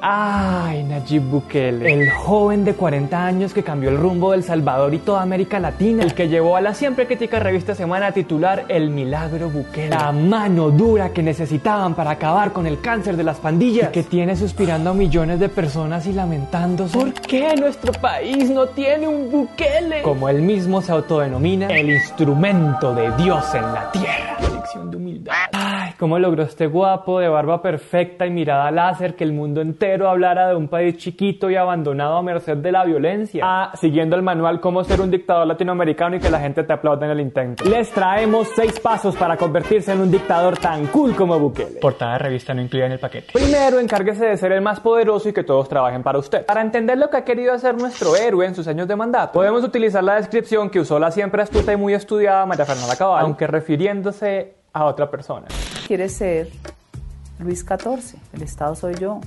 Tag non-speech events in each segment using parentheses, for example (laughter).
Ay, Nayib Bukele, el joven de 40 años que cambió el rumbo del Salvador y toda América Latina, el que llevó a la siempre crítica revista Semana a titular El Milagro Bukele, la mano dura que necesitaban para acabar con el cáncer de las pandillas, y que tiene suspirando a millones de personas y lamentándose. ¿Por qué nuestro país no tiene un Bukele? Como él mismo se autodenomina, el instrumento de Dios en la tierra. Lección de humildad. Ay, cómo logró este guapo de barba perfecta y mirada láser que el mundo entero hablara de un país chiquito y abandonado a merced de la violencia. Ah, siguiendo el manual cómo ser un dictador latinoamericano y que la gente te aplaude en el intento. Les traemos seis pasos para convertirse en un dictador tan cool como Bukele. Portada de revista no incluida en el paquete. Primero, encárguese de ser el más poderoso y que todos trabajen para usted. Para entender lo que ha querido hacer nuestro héroe en sus años de mandato, podemos utilizar la descripción que usó la siempre astuta y muy estudiada María Fernanda Cabal, aunque refiriéndose a otra persona. Quiere ser Luis XIV, el Estado soy yo.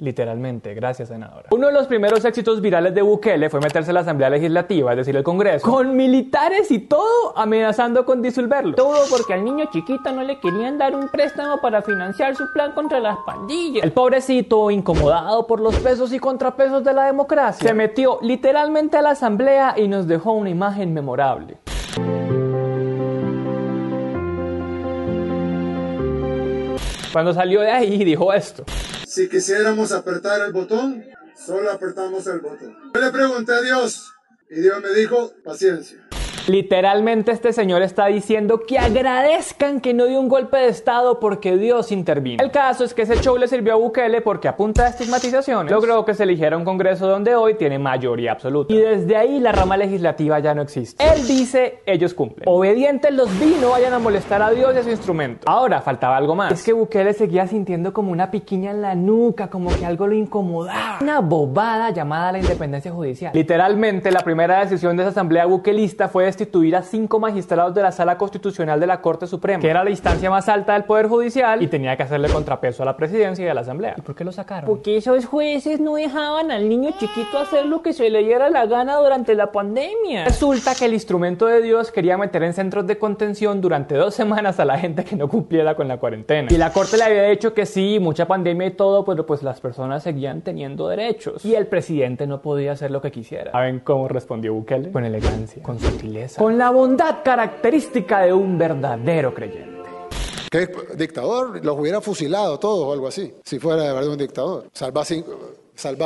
Literalmente, gracias senadora. Uno de los primeros éxitos virales de Bukele fue meterse a la Asamblea Legislativa, es decir, el Congreso, con militares y todo amenazando con disolverlo. Todo porque al niño chiquito no le querían dar un préstamo para financiar su plan contra las pandillas. El pobrecito, incomodado por los pesos y contrapesos de la democracia, se metió literalmente a la Asamblea y nos dejó una imagen memorable. Cuando salió de ahí dijo esto. Si quisiéramos apretar el botón, solo apretamos el botón. Yo le pregunté a Dios y Dios me dijo, paciencia. Literalmente este señor está diciendo que agradezcan que no dio un golpe de estado porque Dios intervino. El caso es que ese show le sirvió a Bukele porque a punta de estigmatizaciones logró que se eligiera un congreso donde hoy tiene mayoría absoluta. Y desde ahí la rama legislativa ya no existe. Él dice, ellos cumplen. Obedientes los vi, no vayan a molestar a Dios y a su instrumento. Ahora faltaba algo más. Es que Bukele seguía sintiendo como una piquiña en la nuca, como que algo lo incomodaba. Una bobada llamada la independencia judicial. Literalmente la primera decisión de esa asamblea buquelista fue destituir a cinco magistrados de la Sala Constitucional de la Corte Suprema, que era la instancia más alta del Poder Judicial y tenía que hacerle contrapeso a la presidencia y a la Asamblea. ¿Y por qué lo sacaron? Porque esos jueces no dejaban al niño chiquito hacer lo que se le diera la gana durante la pandemia. Resulta que el instrumento de Dios quería meter en centros de contención durante dos semanas a la gente que no cumpliera con la cuarentena. Y la Corte le había dicho que sí, mucha pandemia y todo, pero pues las personas seguían teniendo derechos. Y el presidente no podía hacer lo que quisiera. ¿Saben cómo respondió Bukele? Con elegancia, con sutileza con la bondad característica de un verdadero creyente. ¿Qué dictador? Los hubiera fusilado todos o algo así, si fuera de verdad un dictador. Salvas, cinco,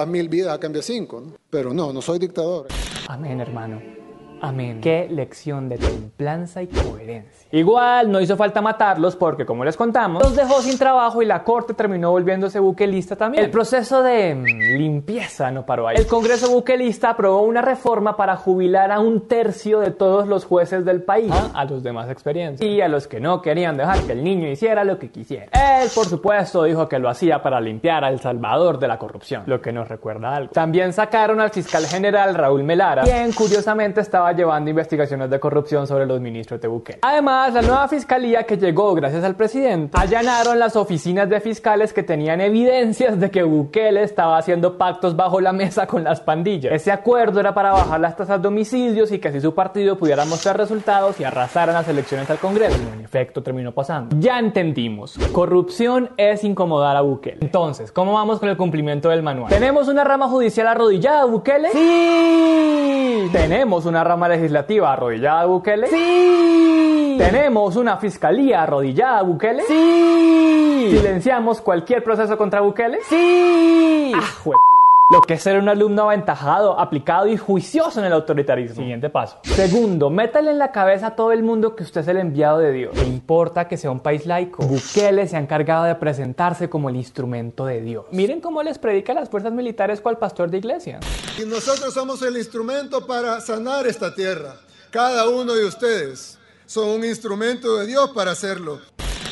mil vidas a cambio de cinco, ¿no? Pero no, no soy dictador. Amén, hermano. Amén. Qué lección de templanza y coherencia. Igual no hizo falta matarlos porque, como les contamos, los dejó sin trabajo y la corte terminó volviéndose buquelista también. El proceso de mm, limpieza no paró ahí. El Congreso buquelista aprobó una reforma para jubilar a un tercio de todos los jueces del país, ¿Ah? a los demás experiencias y a los que no querían dejar que el niño hiciera lo que quisiera. Él, por supuesto, dijo que lo hacía para limpiar a El Salvador de la corrupción, lo que nos recuerda algo. También sacaron al fiscal general Raúl Melara, quien curiosamente estaba llevando investigaciones de corrupción sobre los ministros de Bukele. Además, la nueva fiscalía que llegó gracias al presidente allanaron las oficinas de fiscales que tenían evidencias de que Bukele estaba haciendo pactos bajo la mesa con las pandillas. Ese acuerdo era para bajar las tasas de homicidios y que así su partido pudiera mostrar resultados y arrasaran las elecciones al Congreso. Y en efecto terminó pasando. Ya entendimos. Corrupción es incomodar a Bukele. Entonces, ¿cómo vamos con el cumplimiento del manual? ¿Tenemos una rama judicial arrodillada, Bukele? Sí. ¿Tenemos una rama legislativa arrodillada, Bukele? Sí. ¿Tenemos una fiscalía arrodillada, Bukele? Sí. ¿Silenciamos cualquier proceso contra Bukele? Sí. Ah, lo que es ser un alumno aventajado, aplicado y juicioso en el autoritarismo. Siguiente paso. Segundo, métale en la cabeza a todo el mundo que usted es el enviado de Dios. ¿Qué importa que sea un país laico? Bukele se ha encargado de presentarse como el instrumento de Dios. Miren cómo les predica a las fuerzas militares cual pastor de iglesia. Y nosotros somos el instrumento para sanar esta tierra. Cada uno de ustedes son un instrumento de Dios para hacerlo.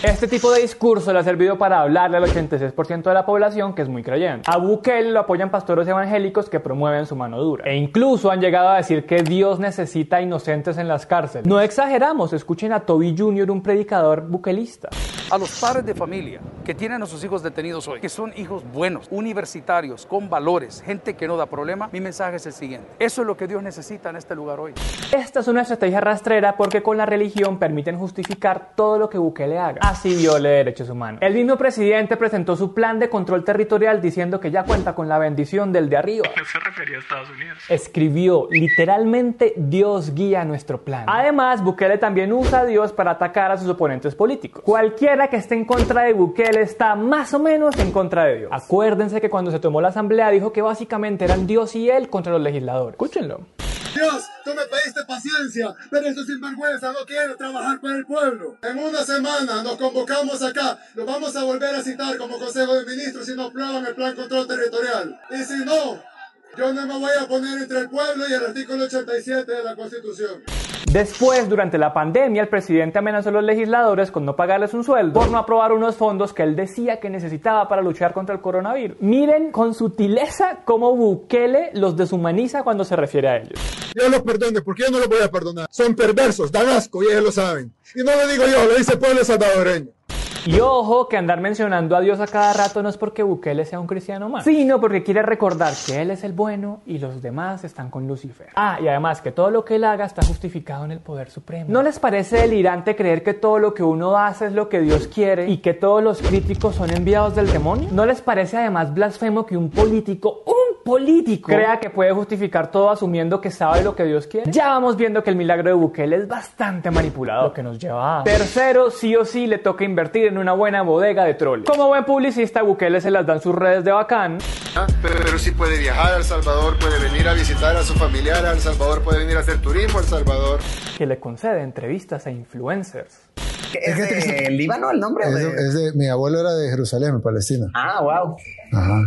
Este tipo de discurso le ha servido para hablarle al 86% de la población que es muy creyente. A Bukele lo apoyan pastores evangélicos que promueven su mano dura. E incluso han llegado a decir que Dios necesita inocentes en las cárceles. No exageramos, escuchen a Toby Jr., un predicador buquelista. A los padres de familia que tienen a sus hijos detenidos hoy, que son hijos buenos, universitarios, con valores, gente que no da problema, mi mensaje es el siguiente. Eso es lo que Dios necesita en este lugar hoy. Esta es una estrategia rastrera porque con la religión permiten justificar todo lo que Bukele haga. Así viole derechos humanos. El mismo presidente presentó su plan de control territorial diciendo que ya cuenta con la bendición del de arriba. se refería a Estados Unidos. Escribió literalmente Dios guía nuestro plan. Además, Bukele también usa a Dios para atacar a sus oponentes políticos. Cualquiera que esté en contra de Bukele está más o menos en contra de Dios. Acuérdense que cuando se tomó la asamblea dijo que básicamente eran Dios y él contra los legisladores. Escúchenlo. Dios, tú me pediste paciencia, pero estos sinvergüenza no quieren trabajar para el pueblo. En una semana nos convocamos acá, nos vamos a volver a citar como Consejo de Ministros si no aprueban el Plan Control Territorial. Y si no, yo no me voy a poner entre el pueblo y el artículo 87 de la Constitución. Después, durante la pandemia, el presidente amenazó a los legisladores con no pagarles un sueldo por no aprobar unos fondos que él decía que necesitaba para luchar contra el coronavirus. Miren con sutileza cómo Bukele los deshumaniza cuando se refiere a ellos. Dios los perdone, porque yo no los voy a perdonar. Son perversos, dan asco y ellos lo saben. Y no lo digo yo, lo dice el pueblo salvadoreño. Y ojo que andar mencionando a Dios a cada rato no es porque Bukele sea un cristiano más, sino porque quiere recordar que él es el bueno y los demás están con Lucifer. Ah, y además que todo lo que él haga está justificado en el poder supremo. ¿No les parece delirante creer que todo lo que uno hace es lo que Dios quiere y que todos los críticos son enviados del demonio? ¿No les parece además blasfemo que un político, un político, crea que puede justificar todo asumiendo que sabe lo que Dios quiere? Ya vamos viendo que el milagro de Bukele es bastante manipulado, lo que nos lleva a... Tercero, sí o sí le toca invertir en una buena bodega de troles. Como buen publicista, Bukele se las dan sus redes de bacán. Pero si puede viajar a El Salvador, puede venir a visitar a su familiar a El Salvador, puede venir a hacer turismo a El Salvador. que le concede entrevistas a influencers. ¿Es de Líbano el nombre? Es de- de- es de- mi abuelo era de Jerusalén, Palestina. Ah, wow. Ajá.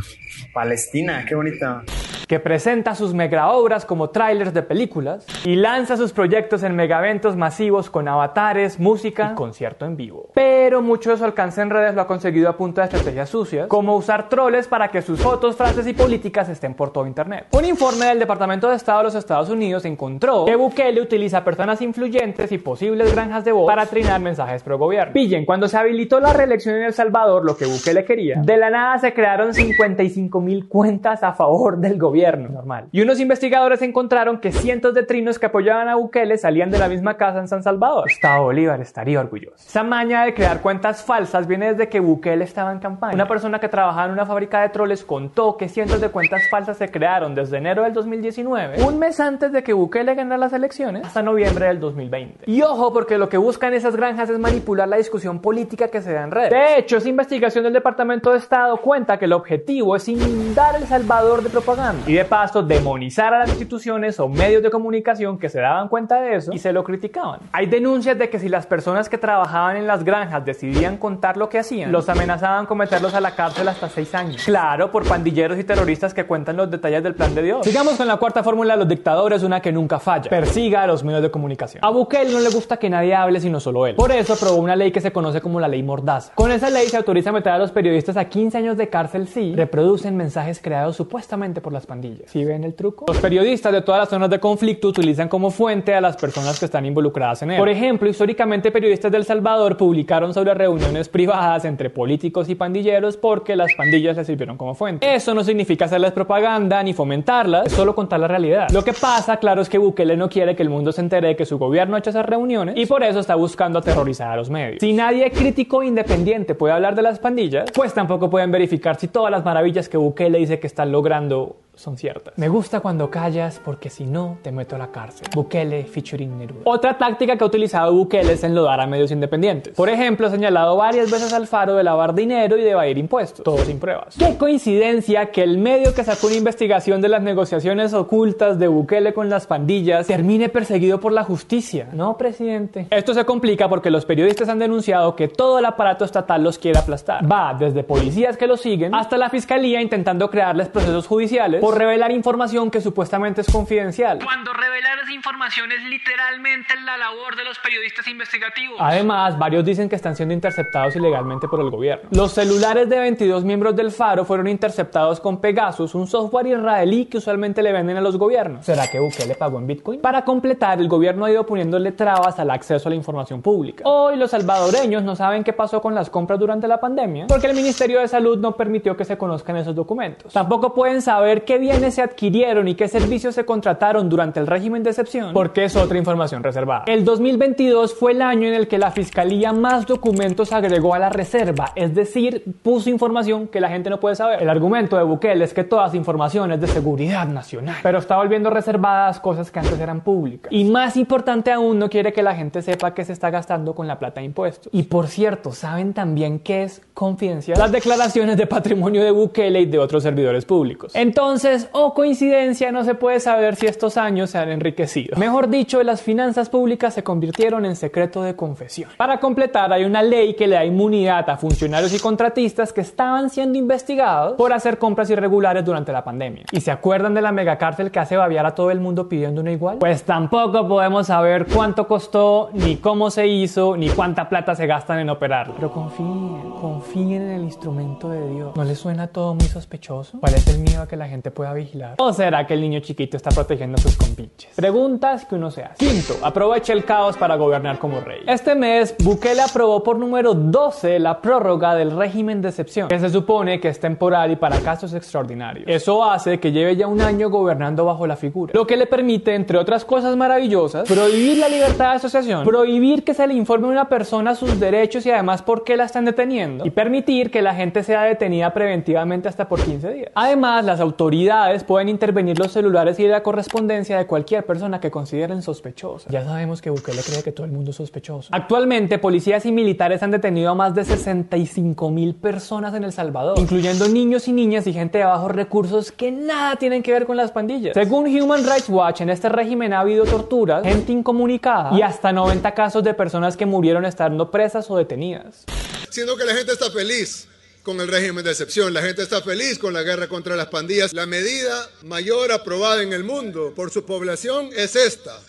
Palestina, qué bonito. que presenta sus megaobras como trailers de películas y lanza sus proyectos en megaventos masivos con avatares, música y concierto en vivo. Pero mucho de su alcance en redes lo ha conseguido a punta de estrategias sucias, como usar troles para que sus fotos, frases y políticas estén por todo internet. Un informe del Departamento de Estado de los Estados Unidos encontró que Bukele utiliza personas influyentes y posibles granjas de voz para trinar mensajes pro gobierno. Pillen, cuando se habilitó la reelección en El Salvador, lo que Bukele quería, de la nada se crearon 55 mil cuentas a favor del gobierno. Normal. Y unos investigadores encontraron que cientos de trinos que apoyaban a Bukele salían de la misma casa en San Salvador. Gustavo Bolívar estaría orgulloso. Esa maña de crear cuentas falsas viene desde que Bukele estaba en campaña. Una persona que trabajaba en una fábrica de troles contó que cientos de cuentas falsas se crearon desde enero del 2019, un mes antes de que Bukele ganara las elecciones, hasta noviembre del 2020. Y ojo, porque lo que buscan esas granjas es manipular la discusión política que se da en redes. De hecho, esa investigación del Departamento de Estado cuenta que el objetivo es inundar El Salvador de propaganda y de paso demonizar a las instituciones o medios de comunicación que se daban cuenta de eso y se lo criticaban. Hay denuncias de que si las personas que trabajaban en las granjas decidían contar lo que hacían, los amenazaban con meterlos a la cárcel hasta seis años. Claro, por pandilleros y terroristas que cuentan los detalles del plan de Dios. Sigamos con la cuarta fórmula de los dictadores, una que nunca falla. Persiga a los medios de comunicación. A Bukele no le gusta que nadie hable sino solo él. Por eso aprobó una ley que se conoce como la ley Mordaza. Con esa ley se autoriza meter a los periodistas a 15 años de cárcel si reproducen mensajes creados supuestamente por las pandillas. ¿Sí ven el truco? Los periodistas de todas las zonas de conflicto utilizan como fuente a las personas que están involucradas en él. Por ejemplo, históricamente periodistas del Salvador publicaron sobre reuniones privadas entre políticos y pandilleros porque las pandillas les sirvieron como fuente. Eso no significa hacerles propaganda ni fomentarlas, es solo contar la realidad. Lo que pasa, claro, es que Bukele no quiere que el mundo se entere de que su gobierno ha hecho esas reuniones y por eso está buscando aterrorizar a los medios. Si nadie crítico o independiente puede hablar de las pandillas, pues tampoco pueden verificar si todas las maravillas que Bukele dice que están logrando son ciertas. Me gusta cuando callas porque si no te meto a la cárcel. Bukele featuring Neruda. Otra táctica que ha utilizado Bukele es enlodar a medios independientes. Por ejemplo, ha señalado varias veces al Faro de lavar dinero y de evadir impuestos, todo sin pruebas. Qué coincidencia que el medio que sacó una investigación de las negociaciones ocultas de Bukele con las pandillas termine perseguido por la justicia. No, presidente. Esto se complica porque los periodistas han denunciado que todo el aparato estatal los quiere aplastar. Va desde policías que los siguen hasta la fiscalía intentando crearles procesos judiciales por revelar información que supuestamente es confidencial. Cuando revelar esa información es literalmente la labor de los periodistas investigativos. Además, varios dicen que están siendo interceptados ilegalmente por el gobierno. Los celulares de 22 miembros del Faro fueron interceptados con Pegasus, un software israelí que usualmente le venden a los gobiernos. ¿Será que Bukele pagó en Bitcoin? Para completar, el gobierno ha ido poniéndole trabas al acceso a la información pública. Hoy los salvadoreños no saben qué pasó con las compras durante la pandemia porque el Ministerio de Salud no permitió que se conozcan esos documentos. Tampoco pueden saber qué bienes se adquirieron y qué servicios se contrataron durante el régimen de excepción porque es otra información reservada. El 2022 fue el año en el que la Fiscalía más documentos agregó a la reserva, es decir, puso información que la gente no puede saber. El argumento de Bukele es que todas información es de seguridad nacional, pero está volviendo reservadas cosas que antes eran públicas. Y más importante aún, no quiere que la gente sepa qué se está gastando con la plata de impuestos. Y por cierto, ¿saben también qué es confidencial? Las declaraciones de patrimonio de Bukele y de otros servidores públicos. Entonces, o oh, coincidencia, no se puede saber si estos años se han enriquecido. Mejor dicho, las finanzas públicas se convirtieron en secreto de confesión. Para completar, hay una ley que le da inmunidad a funcionarios y contratistas que estaban siendo investigados por hacer compras irregulares durante la pandemia. ¿Y se acuerdan de la megacárcel que hace babiar a todo el mundo pidiendo una igual? Pues tampoco podemos saber cuánto costó, ni cómo se hizo, ni cuánta plata se gastan en operarla. Pero confíen, confíen en el instrumento de Dios. ¿No les suena todo muy sospechoso? ¿Cuál es el miedo a que la gente pueda vigilar? ¿O será que el niño chiquito está protegiendo a sus compinches? Preguntas que uno se hace. Quinto, aproveche el caos para gobernar como rey. Este mes, Bukele aprobó por número 12 la prórroga del régimen de excepción, que se supone que es temporal y para casos extraordinarios. Eso hace que lleve ya un año gobernando bajo la figura, lo que le permite, entre otras cosas maravillosas, prohibir la libertad de asociación, prohibir que se le informe a una persona sus derechos y además por qué la están deteniendo, y permitir que la gente sea detenida preventivamente hasta por 15 días. Además, las autoridades pueden intervenir los celulares y la correspondencia de cualquier persona que consideren sospechosa. Ya sabemos que Bukele cree que todo el mundo es sospechoso. Actualmente, policías y militares han detenido a más de 65 mil personas en El Salvador, incluyendo niños y niñas y gente de bajos recursos que nada tienen que ver con las pandillas. Según Human Rights Watch, en este régimen ha habido torturas, gente incomunicada y hasta 90 casos de personas que murieron estando presas o detenidas. Siendo que la gente está feliz con el régimen de excepción. La gente está feliz con la guerra contra las pandillas. La medida mayor aprobada en el mundo por su población es esta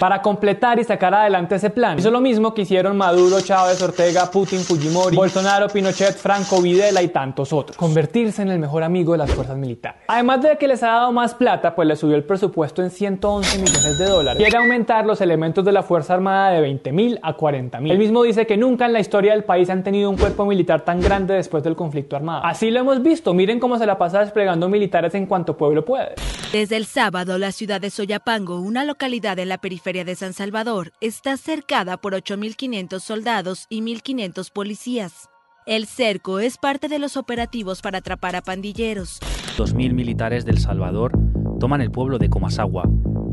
para completar y sacar adelante ese plan. Hizo lo mismo que hicieron Maduro, Chávez, Ortega, Putin, Fujimori, Bolsonaro, Pinochet, Franco, Videla y tantos otros. Convertirse en el mejor amigo de las fuerzas militares. Además de que les ha dado más plata, pues le subió el presupuesto en 111 millones de dólares. Quiere aumentar los elementos de la Fuerza Armada de 20 mil a 40 mil. Él mismo dice que nunca en la historia del país han tenido un cuerpo militar tan grande después del conflicto armado. Así lo hemos visto. Miren cómo se la pasa desplegando militares en cuanto pueblo puede. Desde el sábado, la ciudad de Soyapango, una localidad en la periferia de San Salvador, está cercada por 8.500 soldados y 1.500 policías. El cerco es parte de los operativos para atrapar a pandilleros. 2.000 militares del Salvador toman el pueblo de Comasagua,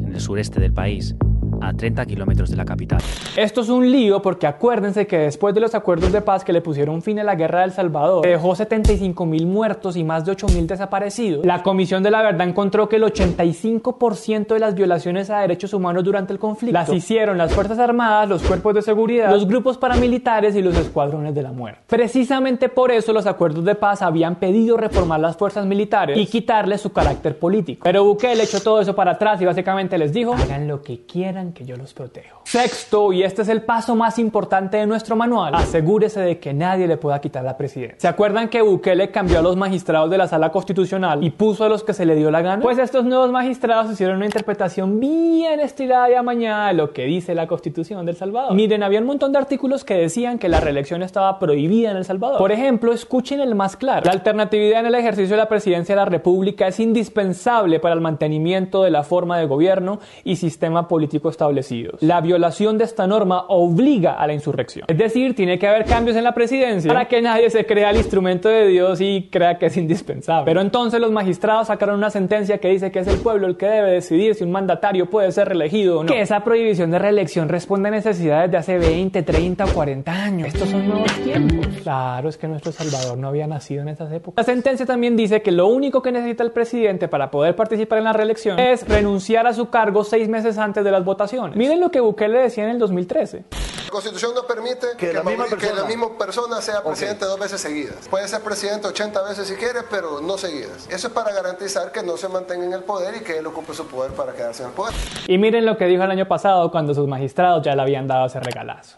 en el sureste del país, a 30 kilómetros de la capital. Esto es un lío porque acuérdense que después de los acuerdos de paz que le pusieron fin a la guerra del Salvador, dejó 75 mil muertos y más de 8 mil desaparecidos. La Comisión de la Verdad encontró que el 85% de las violaciones a derechos humanos durante el conflicto las hicieron las Fuerzas Armadas, los cuerpos de seguridad, los grupos paramilitares y los escuadrones de la muerte. Precisamente por eso los acuerdos de paz habían pedido reformar las fuerzas militares y quitarles su carácter político. Pero Bukele echó todo eso para atrás y básicamente les dijo, hagan lo que quieran que yo los protejo. Sexto, y este es el paso más importante de nuestro manual, asegúrese de que nadie le pueda quitar la presidencia. ¿Se acuerdan que Bukele cambió a los magistrados de la sala constitucional y puso a los que se le dio la gana? Pues estos nuevos magistrados hicieron una interpretación bien estirada y amañada de lo que dice la constitución del Salvador. Miren, había un montón de artículos que decían que la reelección estaba prohibida en El Salvador. Por ejemplo, escuchen el más claro. La alternatividad en el ejercicio de la presidencia de la República es indispensable para el mantenimiento de la forma de gobierno y sistema político establecidos. La violación de esta norma obliga a la insurrección. Es decir, tiene que haber cambios en la presidencia para que nadie se crea el instrumento de Dios y crea que es indispensable. Pero entonces los magistrados sacaron una sentencia que dice que es el pueblo el que debe decidir si un mandatario puede ser reelegido o no. Que esa prohibición de reelección responde a necesidades de hace 20, 30 o 40 años. Estos son nuevos tiempos. Claro, es que nuestro Salvador no había nacido en esas épocas. La sentencia también dice que lo único que necesita el presidente para poder participar en la reelección es renunciar a su cargo seis meses antes de las votaciones votaciones. Miren lo que Bukele decía en el 2013. La Constitución no permite que, la, misma persona, que la misma persona sea presidente dos veces seguidas. Puede ser presidente 80 veces si quiere, pero no seguidas. Eso es para garantizar que no se mantenga en el poder y que él ocupe su poder para quedarse en el poder. Y miren lo que dijo el año pasado cuando sus magistrados ya le habían dado ese regalazo.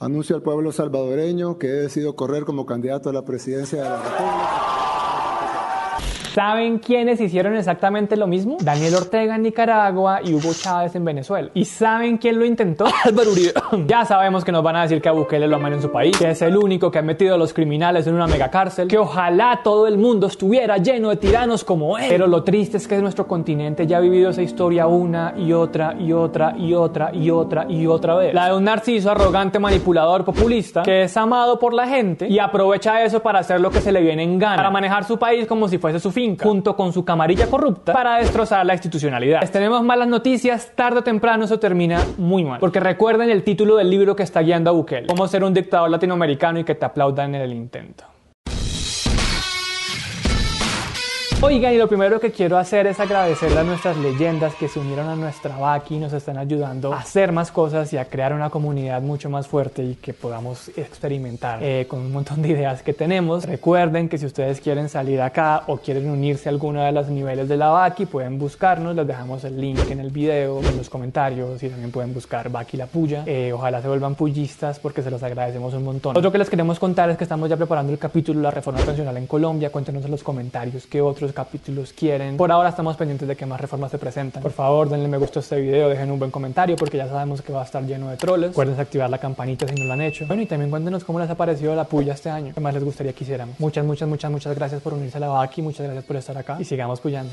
Anuncio al pueblo salvadoreño que he decidido correr como candidato a la presidencia de la República. ¿Saben quiénes hicieron exactamente lo mismo? Daniel Ortega en Nicaragua y Hugo Chávez en Venezuela. ¿Y saben quién lo intentó? (laughs) Álvaro Uribe. (clears throat) ya sabemos que nos van a decir que a Bukele lo aman en su país, que es el único que ha metido a los criminales en una megacárcel, que ojalá todo el mundo estuviera lleno de tiranos como él. Pero lo triste es que nuestro continente ya ha vivido esa historia una y otra y otra y otra y otra y otra vez. La de un narciso arrogante, manipulador, populista, que es amado por la gente y aprovecha eso para hacer lo que se le viene en gana, para manejar su país como si fuese su fin junto con su camarilla corrupta para destrozar la institucionalidad. Les tenemos malas noticias, tarde o temprano eso termina muy mal. Porque recuerden el título del libro que está guiando a Bukele, cómo ser un dictador latinoamericano y que te aplaudan en el intento. Oigan, y lo primero que quiero hacer es agradecerle a nuestras leyendas que se unieron a nuestra Baki y nos están ayudando a hacer más cosas y a crear una comunidad mucho más fuerte y que podamos experimentar eh, con un montón de ideas que tenemos. Recuerden que si ustedes quieren salir acá o quieren unirse a alguno de los niveles de la Baki, pueden buscarnos, les dejamos el link en el video, en los comentarios y también pueden buscar Baki la Puya. Eh, ojalá se vuelvan pullistas porque se los agradecemos un montón. Otro que les queremos contar es que estamos ya preparando el capítulo de la reforma pensional en Colombia. Cuéntenos en los comentarios qué otros capítulos quieren. Por ahora estamos pendientes de que más reformas se presentan. Por favor, denle me gusta a este video, dejen un buen comentario porque ya sabemos que va a estar lleno de troles. Recuerden activar la campanita si no lo han hecho. Bueno, y también cuéntenos cómo les ha parecido la puya este año. ¿Qué más les gustaría que hiciéramos? Muchas, muchas, muchas, muchas gracias por unirse a la Baki. Muchas gracias por estar acá y sigamos puyando.